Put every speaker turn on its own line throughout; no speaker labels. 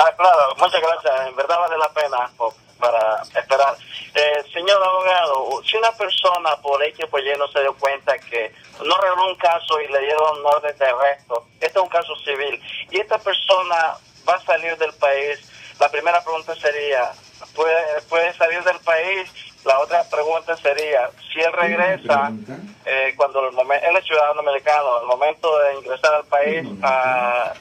Ah, claro, muchas gracias. En verdad vale la pena para esperar. Eh, señor abogado, si una persona por X por Y no se dio cuenta que no arregló un caso y le dieron orden de arresto, este es un caso civil, y esta persona va a salir del país, la primera pregunta sería, ¿puede, puede salir del país? La otra pregunta sería, si él regresa, eh, cuando el momento, él es ciudadano americano, el momento de ingresar al país ah,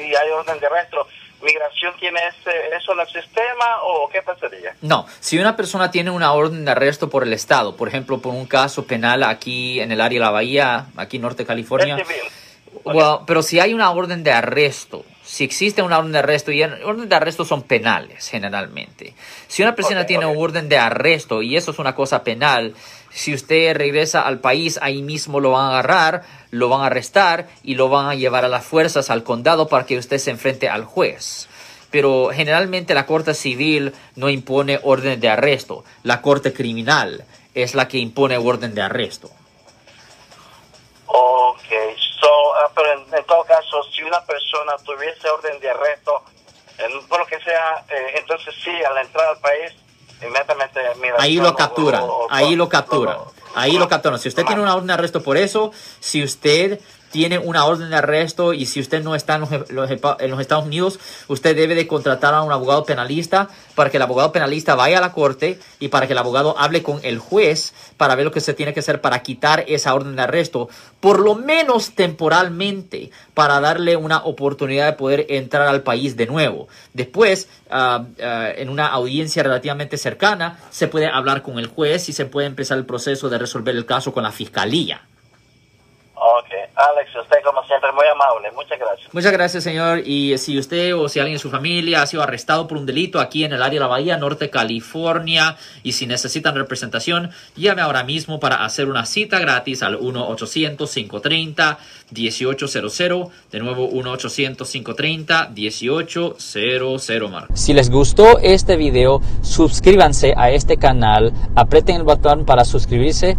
y hay orden de arresto, migración tiene ese, eso en el sistema o qué pasaría?
No, si una persona tiene una orden de arresto por el Estado, por ejemplo, por un caso penal aquí en el área de la Bahía, aquí en Norte California. pero si hay una orden de arresto, si existe una orden de arresto, y orden de arresto son penales generalmente. Si una persona tiene una orden de arresto y eso es una cosa penal, si usted regresa al país, ahí mismo lo van a agarrar, lo van a arrestar y lo van a llevar a las fuerzas al condado para que usted se enfrente al juez. Pero generalmente la Corte Civil no impone orden de arresto. La Corte Criminal es la que impone orden de arresto.
Ok, so, ah, pero en, todo caso, si una persona tuviese orden de arresto, por lo que sea, eh, entonces sí, a la entrada al país inmediatamente
ahí lo capturan, ahí lo capturan, ahí lo capturan. Si usted tiene una orden de arresto por eso, si usted tiene una orden de arresto y si usted no está en los, Estados Unidos, usted debe de contratar a un abogado penalista para que el abogado penalista vaya a la corte y para que el abogado hable con el juez para ver lo que se tiene que hacer para quitar esa orden de arresto, por lo menos temporalmente, para darle una oportunidad de poder entrar al país de nuevo. Después, ah, en una audiencia relativamente cercana, se puede hablar con el juez y se puede empezar el proceso de resolver el caso con la fiscalía.
Alex, usted como siempre muy amable, muchas gracias.
Muchas gracias, señor. Y si usted o si alguien en su familia ha sido arrestado por un delito aquí en el área de la Bahía Norte, California, y si necesitan representación, llame ahora mismo para hacer una cita gratis al 1-800-530-1800. De nuevo, 1-800-530-1800. Si les gustó este video, suscríbanse a este canal, aprieten el botón para suscribirse